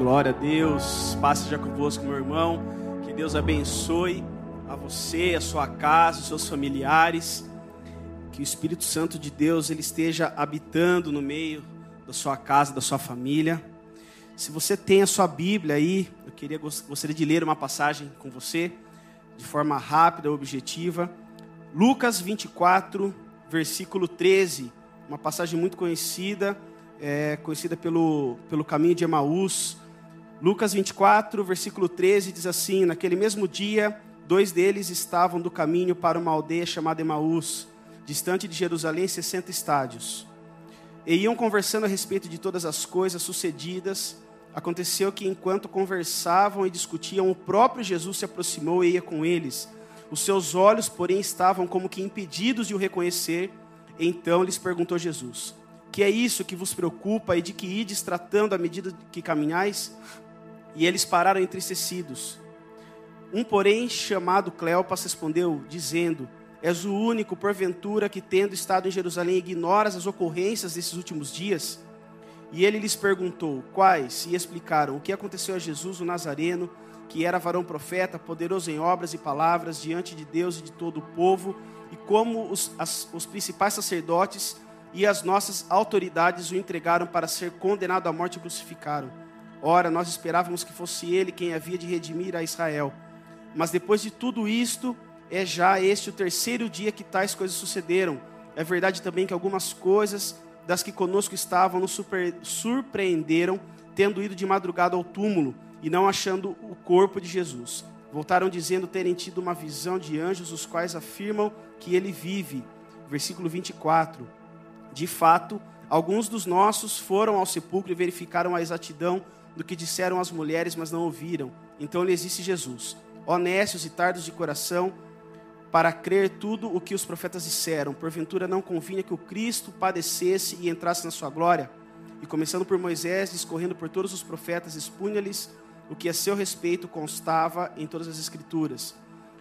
Glória a Deus. Passe já convosco, meu irmão. Que Deus abençoe a você, a sua casa, os seus familiares. Que o Espírito Santo de Deus ele esteja habitando no meio da sua casa, da sua família. Se você tem a sua Bíblia aí, eu queria gostaria de ler uma passagem com você de forma rápida, objetiva. Lucas 24, versículo 13, uma passagem muito conhecida, é, conhecida pelo, pelo caminho de Emaús. Lucas 24, versículo 13 diz assim: Naquele mesmo dia, dois deles estavam do caminho para uma aldeia chamada Emaús, distante de Jerusalém 60 estádios. E iam conversando a respeito de todas as coisas sucedidas. Aconteceu que, enquanto conversavam e discutiam, o próprio Jesus se aproximou e ia com eles. Os seus olhos, porém, estavam como que impedidos de o reconhecer. Então lhes perguntou Jesus: Que é isso que vos preocupa e de que ides tratando à medida que caminhais? E eles pararam entristecidos. Um, porém, chamado Cleopas, respondeu, dizendo: És o único, porventura, que, tendo estado em Jerusalém, ignoras as ocorrências desses últimos dias? E ele lhes perguntou: Quais? E explicaram o que aconteceu a Jesus, o Nazareno, que era varão profeta, poderoso em obras e palavras diante de Deus e de todo o povo, e como os, as, os principais sacerdotes e as nossas autoridades o entregaram para ser condenado à morte e crucificaram. Ora, nós esperávamos que fosse ele quem havia de redimir a Israel. Mas depois de tudo isto, é já este o terceiro dia que tais coisas sucederam. É verdade também que algumas coisas das que conosco estavam nos super, surpreenderam, tendo ido de madrugada ao túmulo e não achando o corpo de Jesus. Voltaram dizendo terem tido uma visão de anjos, os quais afirmam que ele vive. Versículo 24. De fato, alguns dos nossos foram ao sepulcro e verificaram a exatidão do que disseram as mulheres, mas não ouviram. Então lhes disse Jesus: Honestos e tardos de coração, para crer tudo o que os profetas disseram, porventura não convinha que o Cristo padecesse e entrasse na sua glória? E começando por Moisés, discorrendo por todos os profetas, expunha-lhes o que a seu respeito constava em todas as Escrituras.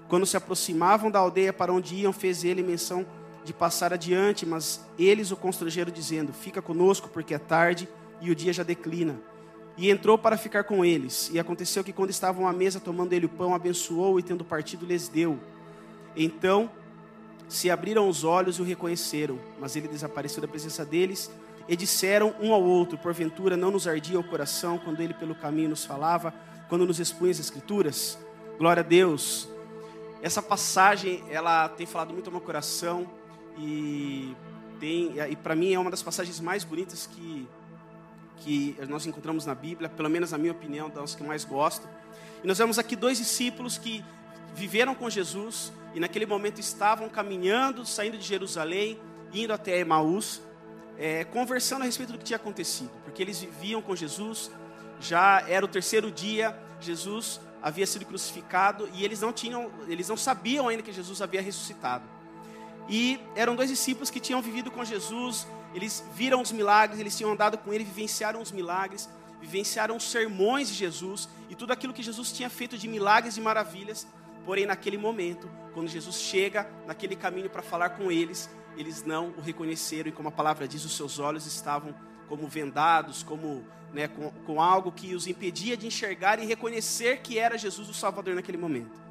Quando se aproximavam da aldeia para onde iam, fez ele menção de passar adiante, mas eles o constrangeram, dizendo: Fica conosco, porque é tarde e o dia já declina. E entrou para ficar com eles. E aconteceu que, quando estavam à mesa tomando ele o pão, abençoou e, tendo partido, lhes deu. Então se abriram os olhos e o reconheceram, mas ele desapareceu da presença deles. E disseram um ao outro: Porventura não nos ardia o coração quando ele pelo caminho nos falava, quando nos expunha as Escrituras? Glória a Deus. Essa passagem, ela tem falado muito ao meu coração e tem e para mim é uma das passagens mais bonitas que que nós encontramos na Bíblia, pelo menos na minha opinião, das que mais gosto. E nós vemos aqui dois discípulos que viveram com Jesus e naquele momento estavam caminhando, saindo de Jerusalém, indo até Emaús, é, conversando a respeito do que tinha acontecido, porque eles viviam com Jesus, já era o terceiro dia, Jesus havia sido crucificado e eles não tinham, eles não sabiam ainda que Jesus havia ressuscitado. E eram dois discípulos que tinham vivido com Jesus, eles viram os milagres, eles tinham andado com ele, vivenciaram os milagres, vivenciaram os sermões de Jesus e tudo aquilo que Jesus tinha feito de milagres e maravilhas. Porém, naquele momento, quando Jesus chega naquele caminho para falar com eles, eles não o reconheceram e, como a palavra diz, os seus olhos estavam como vendados, como né, com, com algo que os impedia de enxergar e reconhecer que era Jesus o Salvador naquele momento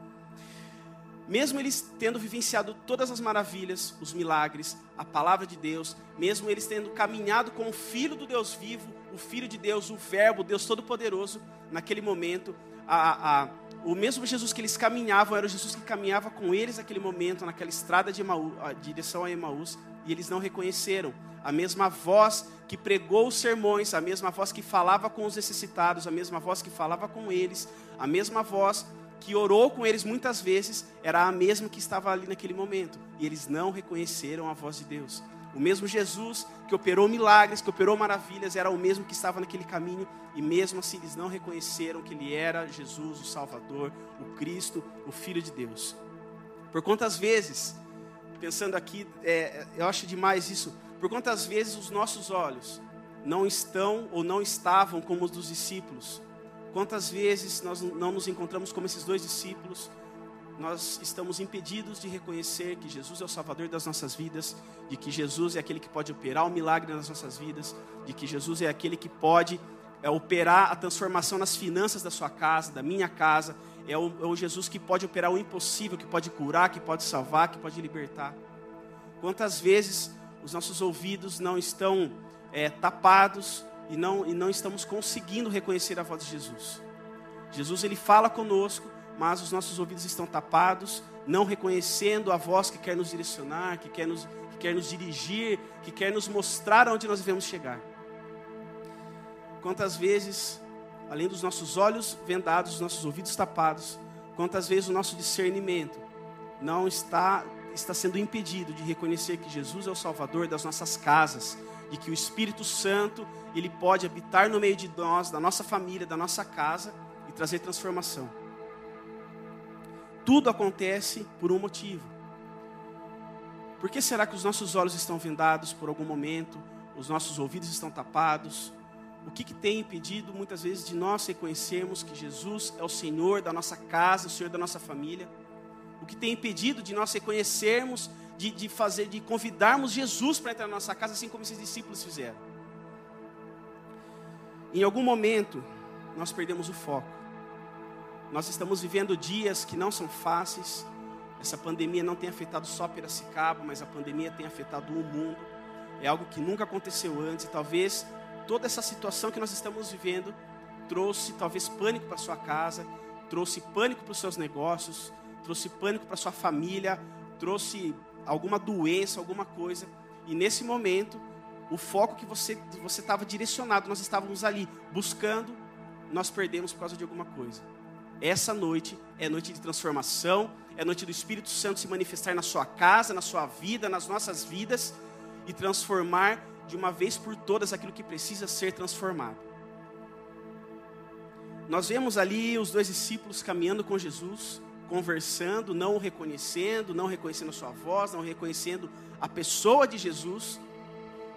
mesmo eles tendo vivenciado todas as maravilhas, os milagres, a palavra de Deus, mesmo eles tendo caminhado com o Filho do Deus vivo, o Filho de Deus, o Verbo, Deus Todo-Poderoso, naquele momento, a, a, o mesmo Jesus que eles caminhavam era o Jesus que caminhava com eles naquele momento, naquela estrada de Emaús, a direção a Emaús, e eles não reconheceram. A mesma voz que pregou os sermões, a mesma voz que falava com os necessitados, a mesma voz que falava com eles, a mesma voz que orou com eles muitas vezes, era a mesma que estava ali naquele momento. E eles não reconheceram a voz de Deus. O mesmo Jesus que operou milagres, que operou maravilhas, era o mesmo que estava naquele caminho, e mesmo assim eles não reconheceram que ele era Jesus, o Salvador, o Cristo, o Filho de Deus. Por quantas vezes, pensando aqui, é, eu acho demais isso, por quantas vezes os nossos olhos não estão ou não estavam como os dos discípulos, Quantas vezes nós não nos encontramos como esses dois discípulos, nós estamos impedidos de reconhecer que Jesus é o Salvador das nossas vidas, de que Jesus é aquele que pode operar o milagre nas nossas vidas, de que Jesus é aquele que pode é operar a transformação nas finanças da sua casa, da minha casa. É o, é o, Jesus que pode operar o impossível, que pode curar, que pode salvar, que pode libertar. Quantas vezes os nossos ouvidos não estão é, tapados e não, e não estamos conseguindo reconhecer a voz de Jesus? Jesus ele fala conosco, mas os nossos ouvidos estão tapados, não reconhecendo a voz que quer nos direcionar, que quer nos, que quer nos dirigir, que quer nos mostrar onde nós devemos chegar. Quantas vezes, além dos nossos olhos vendados, os nossos ouvidos tapados, quantas vezes o nosso discernimento não está está sendo impedido de reconhecer que Jesus é o Salvador das nossas casas, de que o Espírito Santo ele pode habitar no meio de nós, da nossa família, da nossa casa e trazer transformação. Tudo acontece por um motivo. Por que será que os nossos olhos estão vendados por algum momento, os nossos ouvidos estão tapados, o que, que tem impedido muitas vezes de nós reconhecermos que Jesus é o Senhor da nossa casa, o Senhor da nossa família? O que tem impedido de nós reconhecermos, de, de fazer, de convidarmos Jesus para entrar na nossa casa, assim como esses discípulos fizeram? Em algum momento, nós perdemos o foco. Nós estamos vivendo dias que não são fáceis. Essa pandemia não tem afetado só Piracicaba, mas a pandemia tem afetado o mundo. É algo que nunca aconteceu antes e talvez toda essa situação que nós estamos vivendo trouxe talvez pânico para sua casa, trouxe pânico para os seus negócios, trouxe pânico para sua família, trouxe alguma doença, alguma coisa. E nesse momento, o foco que você você estava direcionado, nós estávamos ali buscando, nós perdemos por causa de alguma coisa. Essa noite é noite de transformação, é noite do Espírito Santo se manifestar na sua casa, na sua vida, nas nossas vidas e transformar de uma vez por todas aquilo que precisa ser transformado. Nós vemos ali os dois discípulos caminhando com Jesus, conversando, não o reconhecendo, não reconhecendo a sua voz, não reconhecendo a pessoa de Jesus,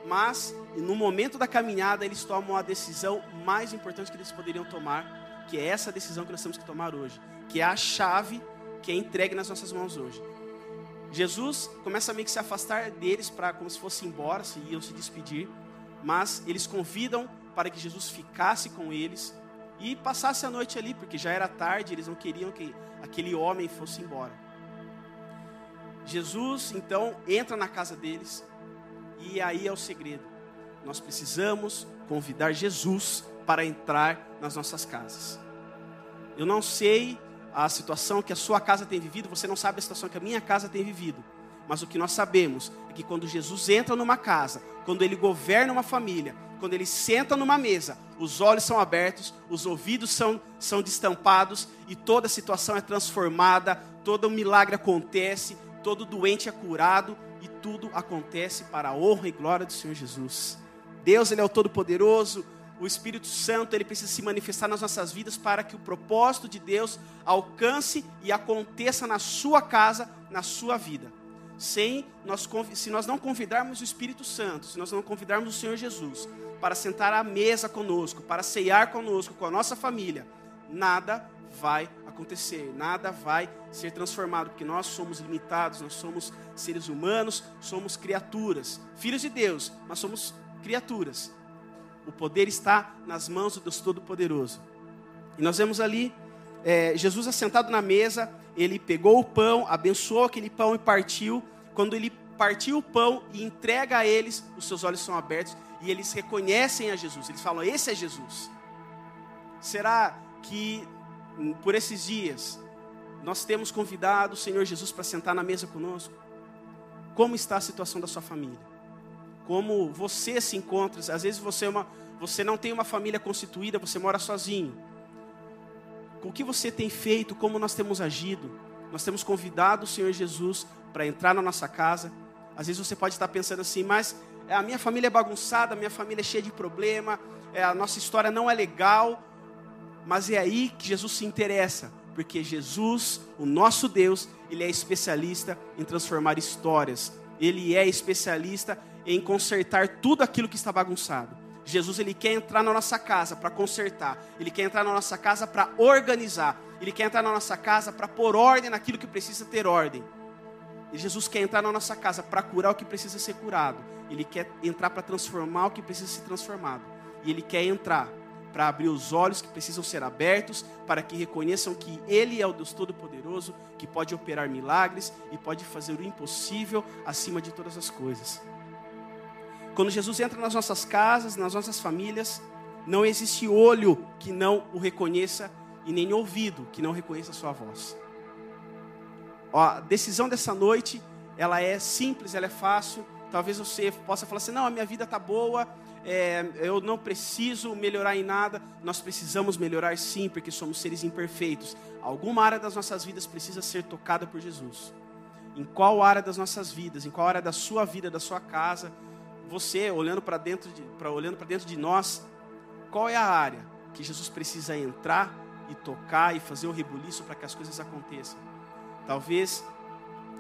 mas no momento da caminhada eles tomam a decisão mais importante que eles poderiam tomar, que é essa decisão que nós temos que tomar hoje, que é a chave que é entregue nas nossas mãos hoje. Jesus começa a meio que se afastar deles para como se fosse embora, se iam se despedir, mas eles convidam para que Jesus ficasse com eles e passasse a noite ali, porque já era tarde, eles não queriam que aquele homem fosse embora. Jesus então entra na casa deles e aí é o segredo. Nós precisamos convidar Jesus para entrar nas nossas casas. Eu não sei a situação que a sua casa tem vivido, você não sabe a situação que a minha casa tem vivido. Mas o que nós sabemos é que quando Jesus entra numa casa, quando ele governa uma família, quando ele senta numa mesa, os olhos são abertos, os ouvidos são, são destampados e toda a situação é transformada, todo o milagre acontece, todo doente é curado e tudo acontece para a honra e glória do Senhor Jesus. Deus, Ele é o Todo-Poderoso, o Espírito Santo ele precisa se manifestar nas nossas vidas para que o propósito de Deus alcance e aconteça na sua casa, na sua vida. Sem nós, se nós não convidarmos o Espírito Santo, se nós não convidarmos o Senhor Jesus para sentar à mesa conosco, para ceiar conosco, com a nossa família, nada vai acontecer, nada vai ser transformado, porque nós somos limitados, nós somos seres humanos, somos criaturas, filhos de Deus, mas somos criaturas o poder está nas mãos do Deus Todo-Poderoso. E nós vemos ali é, Jesus assentado na mesa, ele pegou o pão, abençoou aquele pão e partiu. Quando ele partiu o pão e entrega a eles, os seus olhos são abertos e eles reconhecem a Jesus. Eles falam: Esse é Jesus. Será que hum, por esses dias nós temos convidado o Senhor Jesus para sentar na mesa conosco? Como está a situação da sua família? como você se encontra. Às vezes você, é uma, você não tem uma família constituída, você mora sozinho. O que você tem feito, como nós temos agido? Nós temos convidado o Senhor Jesus para entrar na nossa casa. Às vezes você pode estar pensando assim, mas é, a minha família é bagunçada, a minha família é cheia de problema, é, a nossa história não é legal. Mas é aí que Jesus se interessa, porque Jesus, o nosso Deus, ele é especialista em transformar histórias. Ele é especialista em consertar tudo aquilo que está bagunçado. Jesus ele quer entrar na nossa casa para consertar, ele quer entrar na nossa casa para organizar, ele quer entrar na nossa casa para pôr ordem naquilo que precisa ter ordem. E Jesus quer entrar na nossa casa para curar o que precisa ser curado, ele quer entrar para transformar o que precisa ser transformado, e ele quer entrar para abrir os olhos que precisam ser abertos, para que reconheçam que Ele é o Deus Todo-Poderoso, que pode operar milagres e pode fazer o impossível acima de todas as coisas. Quando Jesus entra nas nossas casas, nas nossas famílias, não existe olho que não o reconheça e nem ouvido que não reconheça a sua voz. Ó, a decisão dessa noite, ela é simples, ela é fácil. Talvez você possa falar assim: não, a minha vida está boa, é, eu não preciso melhorar em nada. Nós precisamos melhorar sim, porque somos seres imperfeitos. Alguma área das nossas vidas precisa ser tocada por Jesus. Em qual área das nossas vidas, em qual área da sua vida, da sua casa, você olhando para dentro de, olhando para dentro de nós, qual é a área que Jesus precisa entrar e tocar e fazer o rebuliço para que as coisas aconteçam? Talvez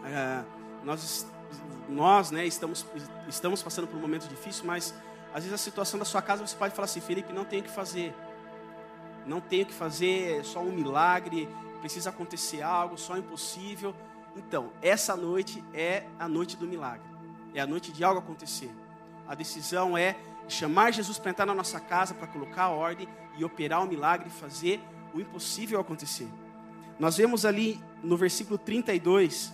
é, nós, nós né, estamos, estamos passando por um momento difícil, mas às vezes a situação da sua casa você pode falar assim, Felipe, não tenho o que fazer. Não tenho o que fazer, é só um milagre, precisa acontecer algo, só impossível. Então, essa noite é a noite do milagre. É a noite de algo acontecer. A decisão é chamar Jesus para entrar na nossa casa, para colocar a ordem e operar o milagre fazer o impossível acontecer. Nós vemos ali no versículo 32,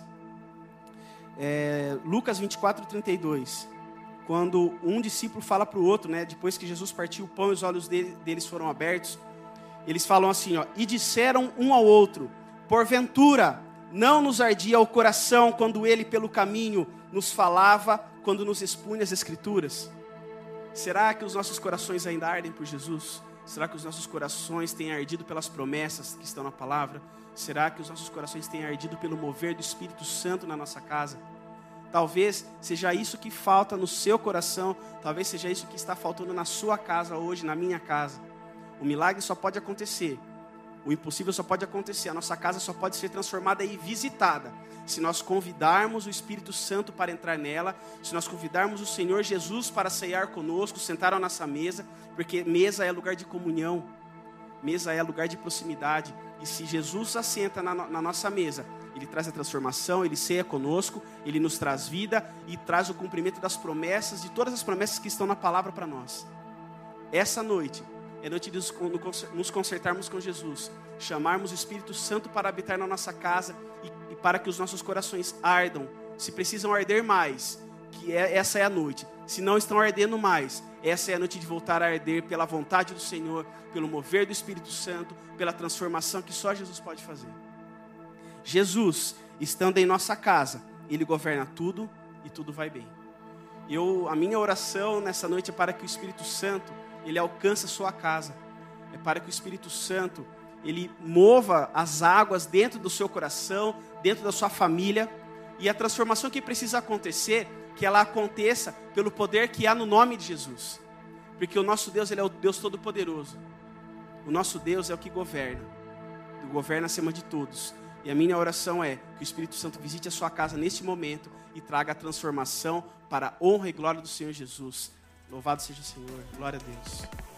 é, Lucas 24, 32 quando um discípulo fala para o outro, né, depois que Jesus partiu o pão e os olhos dele, deles foram abertos, eles falam assim, ó, e disseram um ao outro: Porventura, não nos ardia o coração quando ele pelo caminho nos falava, quando nos expunha as escrituras? Será que os nossos corações ainda ardem por Jesus? Será que os nossos corações têm ardido pelas promessas que estão na palavra? Será que os nossos corações têm ardido pelo mover do Espírito Santo na nossa casa? Talvez seja isso que falta no seu coração, talvez seja isso que está faltando na sua casa hoje, na minha casa. O milagre só pode acontecer, o impossível só pode acontecer, a nossa casa só pode ser transformada e visitada se nós convidarmos o Espírito Santo para entrar nela, se nós convidarmos o Senhor Jesus para ceiar conosco, sentar à nossa mesa, porque mesa é lugar de comunhão, mesa é lugar de proximidade, e se Jesus assenta na, na nossa mesa, ele traz a transformação, Ele ceia conosco, Ele nos traz vida e traz o cumprimento das promessas, de todas as promessas que estão na palavra para nós. Essa noite é noite de nos consertarmos com Jesus, chamarmos o Espírito Santo para habitar na nossa casa e, e para que os nossos corações ardam. Se precisam arder mais, que é, essa é a noite. Se não estão ardendo mais, essa é a noite de voltar a arder pela vontade do Senhor, pelo mover do Espírito Santo, pela transformação que só Jesus pode fazer. Jesus, estando em nossa casa, Ele governa tudo e tudo vai bem. Eu, a minha oração nessa noite é para que o Espírito Santo ele alcance a sua casa, é para que o Espírito Santo ele mova as águas dentro do seu coração, dentro da sua família, e a transformação que precisa acontecer, que ela aconteça pelo poder que há no nome de Jesus, porque o nosso Deus ele é o Deus todo poderoso. O nosso Deus é o que governa, governa acima de todos. E a minha oração é que o Espírito Santo visite a sua casa neste momento e traga a transformação para a honra e glória do Senhor Jesus. Louvado seja o Senhor. Glória a Deus.